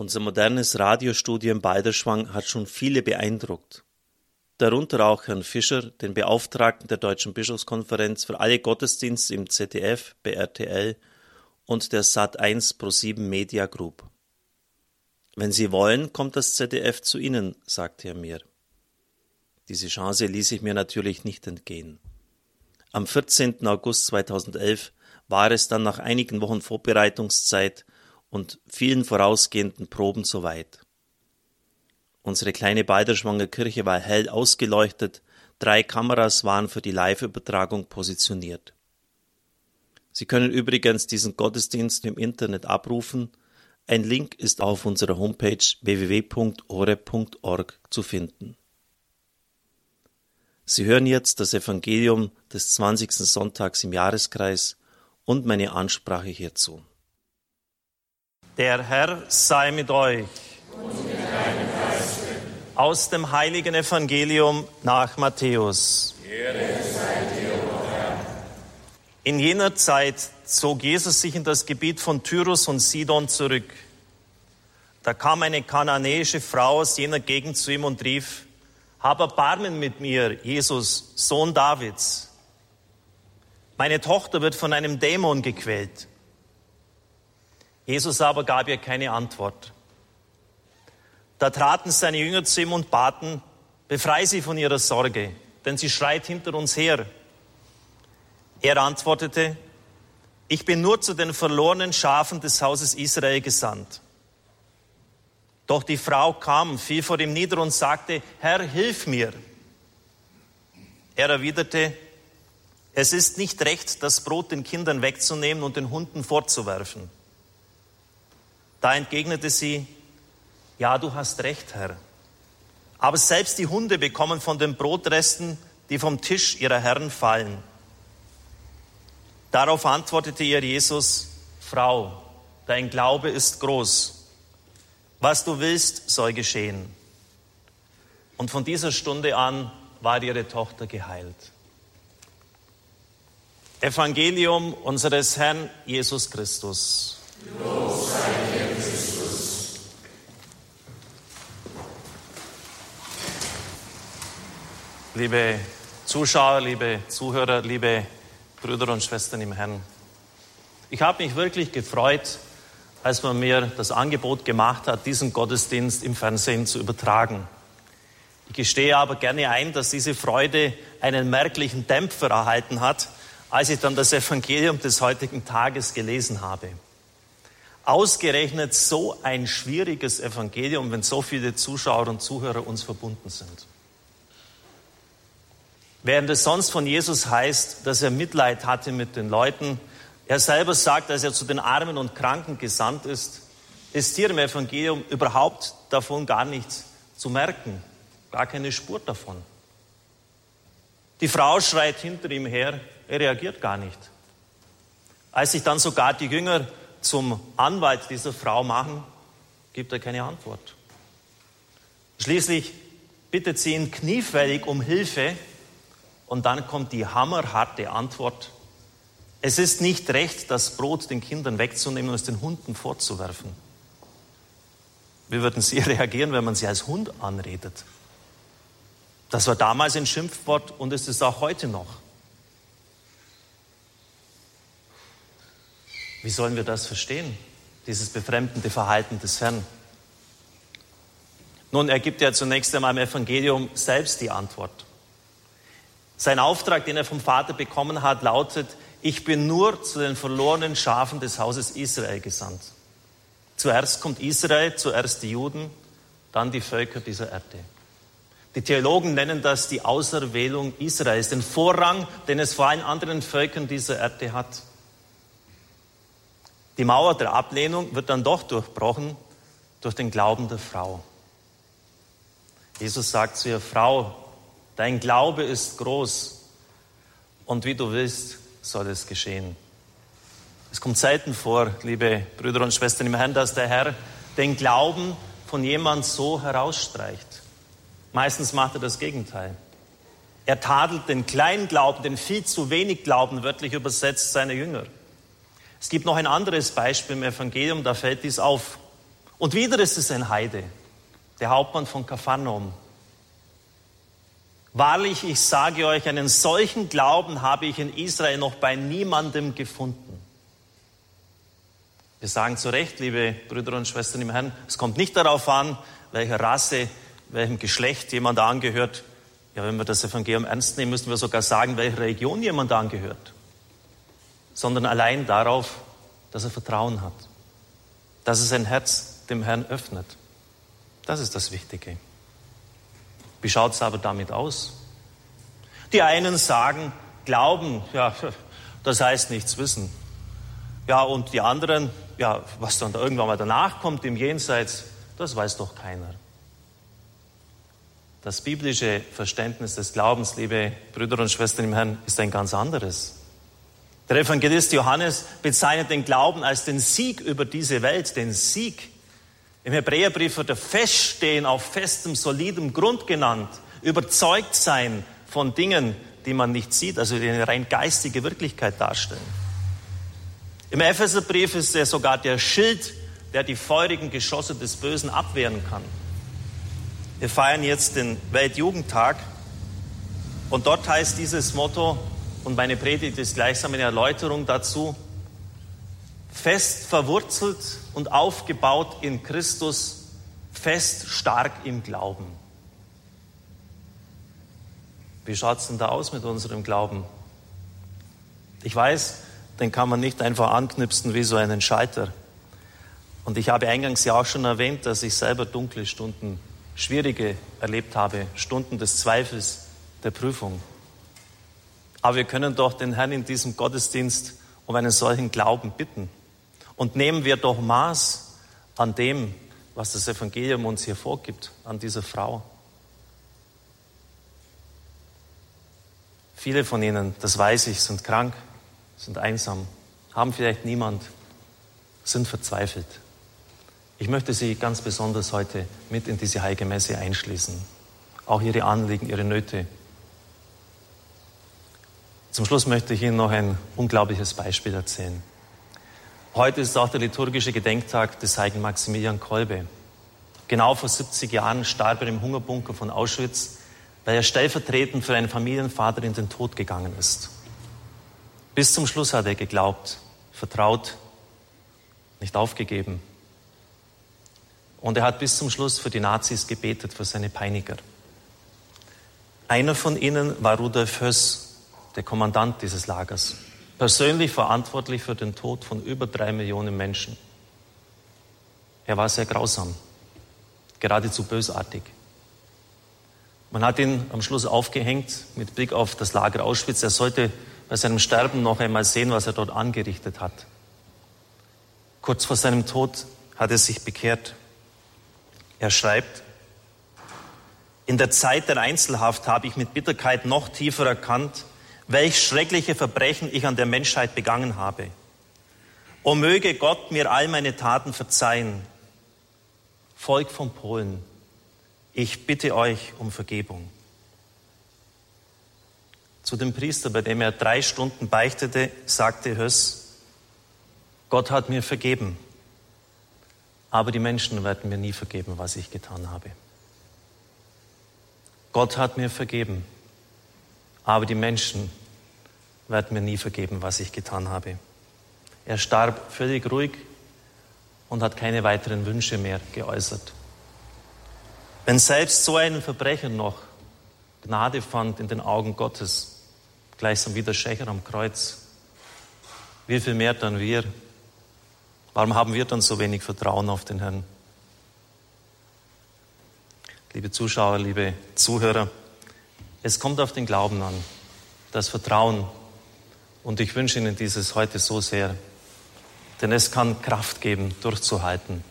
Unser modernes Radiostudio Balderschwang hat schon viele beeindruckt. Darunter auch Herrn Fischer, den Beauftragten der Deutschen Bischofskonferenz für alle Gottesdienste im ZDF, BRTL und der Sat1 Pro7 Media Group. Wenn Sie wollen, kommt das ZDF zu Ihnen, sagte er mir. Diese Chance ließ ich mir natürlich nicht entgehen. Am 14. August 2011 war es dann nach einigen Wochen Vorbereitungszeit und vielen vorausgehenden Proben soweit. Unsere kleine Balderschwanger Kirche war hell ausgeleuchtet, drei Kameras waren für die Live-Übertragung positioniert. Sie können übrigens diesen Gottesdienst im Internet abrufen. Ein Link ist auf unserer Homepage www.ore.org zu finden. Sie hören jetzt das Evangelium des 20. Sonntags im Jahreskreis und meine Ansprache hierzu. Der Herr sei mit euch. Aus dem heiligen Evangelium nach Matthäus. In jener Zeit zog Jesus sich in das Gebiet von Tyrus und Sidon zurück. Da kam eine kananäische Frau aus jener Gegend zu ihm und rief, Hab Erbarmen mit mir, Jesus, Sohn Davids. Meine Tochter wird von einem Dämon gequält. Jesus aber gab ihr keine Antwort. Da traten seine Jünger zu ihm und baten, befrei sie von ihrer Sorge, denn sie schreit hinter uns her. Er antwortete, ich bin nur zu den verlorenen Schafen des Hauses Israel gesandt. Doch die Frau kam, fiel vor ihm nieder und sagte, Herr, hilf mir. Er erwiderte, es ist nicht recht, das Brot den Kindern wegzunehmen und den Hunden fortzuwerfen. Da entgegnete sie, ja, du hast recht, Herr. Aber selbst die Hunde bekommen von den Brotresten, die vom Tisch ihrer Herren fallen. Darauf antwortete ihr Jesus, Frau, dein Glaube ist groß. Was du willst, soll geschehen. Und von dieser Stunde an war ihre Tochter geheilt. Evangelium unseres Herrn Jesus Christus. Los sei liebe Zuschauer, liebe Zuhörer, liebe Brüder und Schwestern im Herrn. Ich habe mich wirklich gefreut, als man mir das Angebot gemacht hat, diesen Gottesdienst im Fernsehen zu übertragen. Ich gestehe aber gerne ein, dass diese Freude einen merklichen Dämpfer erhalten hat, als ich dann das Evangelium des heutigen Tages gelesen habe. Ausgerechnet so ein schwieriges Evangelium, wenn so viele Zuschauer und Zuhörer uns verbunden sind. Während es sonst von Jesus heißt, dass er Mitleid hatte mit den Leuten, er selber sagt, dass er zu den Armen und Kranken gesandt ist, ist hier im Evangelium überhaupt davon gar nichts zu merken, gar keine Spur davon. Die Frau schreit hinter ihm her, er reagiert gar nicht. Als sich dann sogar die Jünger zum Anwalt dieser Frau machen, gibt er keine Antwort. Schließlich bittet sie ihn kniefällig um Hilfe, und dann kommt die hammerharte Antwort. Es ist nicht recht, das Brot den Kindern wegzunehmen und es den Hunden fortzuwerfen. Wie würden Sie reagieren, wenn man sie als Hund anredet? Das war damals ein Schimpfwort und es ist auch heute noch. Wie sollen wir das verstehen, dieses befremdende Verhalten des Herrn? Nun, er gibt ja zunächst einmal im Evangelium selbst die Antwort. Sein Auftrag, den er vom Vater bekommen hat, lautet, ich bin nur zu den verlorenen Schafen des Hauses Israel gesandt. Zuerst kommt Israel, zuerst die Juden, dann die Völker dieser Erde. Die Theologen nennen das die Auserwählung Israels, den Vorrang, den es vor allen anderen Völkern dieser Erde hat. Die Mauer der Ablehnung wird dann doch durchbrochen durch den Glauben der Frau. Jesus sagt zu ihr, Frau, Dein Glaube ist groß und wie du willst, soll es geschehen. Es kommt selten vor, liebe Brüder und Schwestern im Herrn, dass der Herr den Glauben von jemand so herausstreicht. Meistens macht er das Gegenteil. Er tadelt den kleinen Glauben, den viel zu wenig Glauben, wörtlich übersetzt, seine Jünger. Es gibt noch ein anderes Beispiel im Evangelium, da fällt dies auf. Und wieder ist es ein Heide, der Hauptmann von Kapharnaum. Wahrlich, ich sage euch, einen solchen Glauben habe ich in Israel noch bei niemandem gefunden. Wir sagen zu Recht, liebe Brüder und Schwestern im Herrn, es kommt nicht darauf an, welcher Rasse, welchem Geschlecht jemand angehört. Ja, wenn wir das Evangelium ernst nehmen, müssen wir sogar sagen, welcher Religion jemand angehört. Sondern allein darauf, dass er Vertrauen hat. Dass er sein Herz dem Herrn öffnet. Das ist das Wichtige. Wie schaut es aber damit aus? Die einen sagen, Glauben, ja, das heißt nichts wissen. Ja, und die anderen, ja, was dann da irgendwann mal danach kommt im Jenseits, das weiß doch keiner. Das biblische Verständnis des Glaubens, liebe Brüder und Schwestern im Herrn, ist ein ganz anderes. Der Evangelist Johannes bezeichnet den Glauben als den Sieg über diese Welt, den Sieg im Hebräerbrief wird er feststehen, auf festem, solidem Grund genannt, überzeugt sein von Dingen, die man nicht sieht, also die eine rein geistige Wirklichkeit darstellen. Im Epheserbrief ist er sogar der Schild, der die feurigen Geschosse des Bösen abwehren kann. Wir feiern jetzt den Weltjugendtag und dort heißt dieses Motto, und meine Predigt ist gleichsam eine Erläuterung dazu, fest verwurzelt und aufgebaut in Christus, fest stark im Glauben. Wie schaut es denn da aus mit unserem Glauben? Ich weiß, den kann man nicht einfach anknipsen wie so einen Schalter. Und ich habe eingangs ja auch schon erwähnt, dass ich selber dunkle Stunden, schwierige erlebt habe, Stunden des Zweifels, der Prüfung. Aber wir können doch den Herrn in diesem Gottesdienst um einen solchen Glauben bitten. Und nehmen wir doch Maß an dem, was das Evangelium uns hier vorgibt, an dieser Frau. Viele von ihnen, das weiß ich, sind krank, sind einsam, haben vielleicht niemand, sind verzweifelt. Ich möchte Sie ganz besonders heute mit in diese heilige Messe einschließen. Auch Ihre Anliegen, Ihre Nöte. Zum Schluss möchte ich Ihnen noch ein unglaubliches Beispiel erzählen. Heute ist auch der liturgische Gedenktag des heiligen Maximilian Kolbe. Genau vor 70 Jahren starb er im Hungerbunker von Auschwitz, weil er stellvertretend für einen Familienvater in den Tod gegangen ist. Bis zum Schluss hat er geglaubt, vertraut, nicht aufgegeben. Und er hat bis zum Schluss für die Nazis gebetet, für seine Peiniger. Einer von ihnen war Rudolf Höss, der Kommandant dieses Lagers persönlich verantwortlich für den Tod von über drei Millionen Menschen. Er war sehr grausam, geradezu bösartig. Man hat ihn am Schluss aufgehängt mit Blick auf das Lager Auschwitz. Er sollte bei seinem Sterben noch einmal sehen, was er dort angerichtet hat. Kurz vor seinem Tod hat er sich bekehrt. Er schreibt, in der Zeit der Einzelhaft habe ich mit Bitterkeit noch tiefer erkannt, welch schreckliche Verbrechen ich an der Menschheit begangen habe. O möge Gott mir all meine Taten verzeihen. Volk von Polen, ich bitte euch um Vergebung. Zu dem Priester, bei dem er drei Stunden beichtete, sagte Höss, Gott hat mir vergeben, aber die Menschen werden mir nie vergeben, was ich getan habe. Gott hat mir vergeben, aber die Menschen werden mir nie vergeben, was ich getan habe. Er starb völlig ruhig und hat keine weiteren Wünsche mehr geäußert. Wenn selbst so ein Verbrecher noch Gnade fand in den Augen Gottes, gleichsam wie der Schächer am Kreuz, wie viel mehr dann wir? Warum haben wir dann so wenig Vertrauen auf den Herrn? Liebe Zuschauer, liebe Zuhörer, es kommt auf den Glauben an, das Vertrauen und ich wünsche Ihnen dieses heute so sehr, denn es kann Kraft geben, durchzuhalten.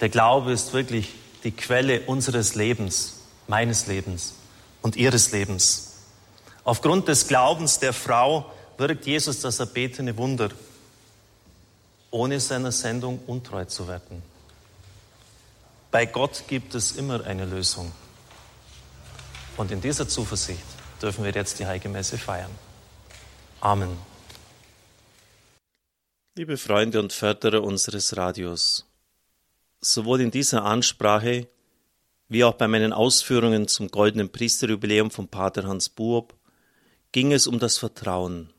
Der Glaube ist wirklich die Quelle unseres Lebens, meines Lebens und Ihres Lebens. Aufgrund des Glaubens der Frau wirkt Jesus das erbetene Wunder, ohne seiner Sendung untreu zu werden. Bei Gott gibt es immer eine Lösung. Und in dieser Zuversicht dürfen wir jetzt die Heilige Messe feiern. Amen. Liebe Freunde und Förderer unseres Radios, Sowohl in dieser Ansprache wie auch bei meinen Ausführungen zum goldenen Priesterjubiläum von Pater Hans Buob ging es um das Vertrauen.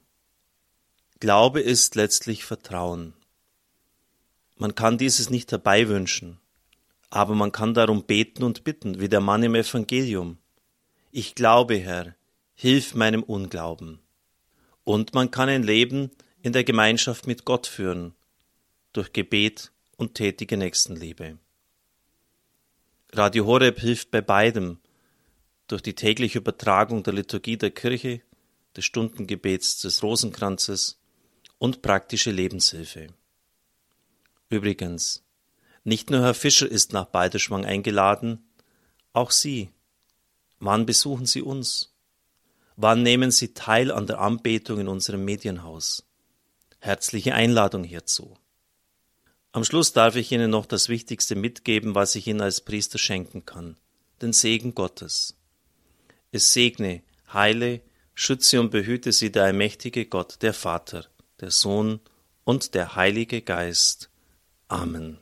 Glaube ist letztlich Vertrauen. Man kann dieses nicht herbeiwünschen, aber man kann darum beten und bitten, wie der Mann im Evangelium. Ich glaube, Herr, hilf meinem Unglauben. Und man kann ein Leben in der Gemeinschaft mit Gott führen, durch Gebet und tätige Nächstenliebe. Radio Horeb hilft bei beidem, durch die tägliche Übertragung der Liturgie der Kirche, des Stundengebets, des Rosenkranzes und praktische Lebenshilfe. Übrigens, nicht nur Herr Fischer ist nach Balderschwang eingeladen, auch Sie. Wann besuchen Sie uns? Wann nehmen Sie teil an der Anbetung in unserem Medienhaus? Herzliche Einladung hierzu. Am Schluss darf ich Ihnen noch das Wichtigste mitgeben, was ich Ihnen als Priester schenken kann, den Segen Gottes. Es segne, heile, schütze und behüte Sie der allmächtige Gott, der Vater, der Sohn und der Heilige Geist. Amen.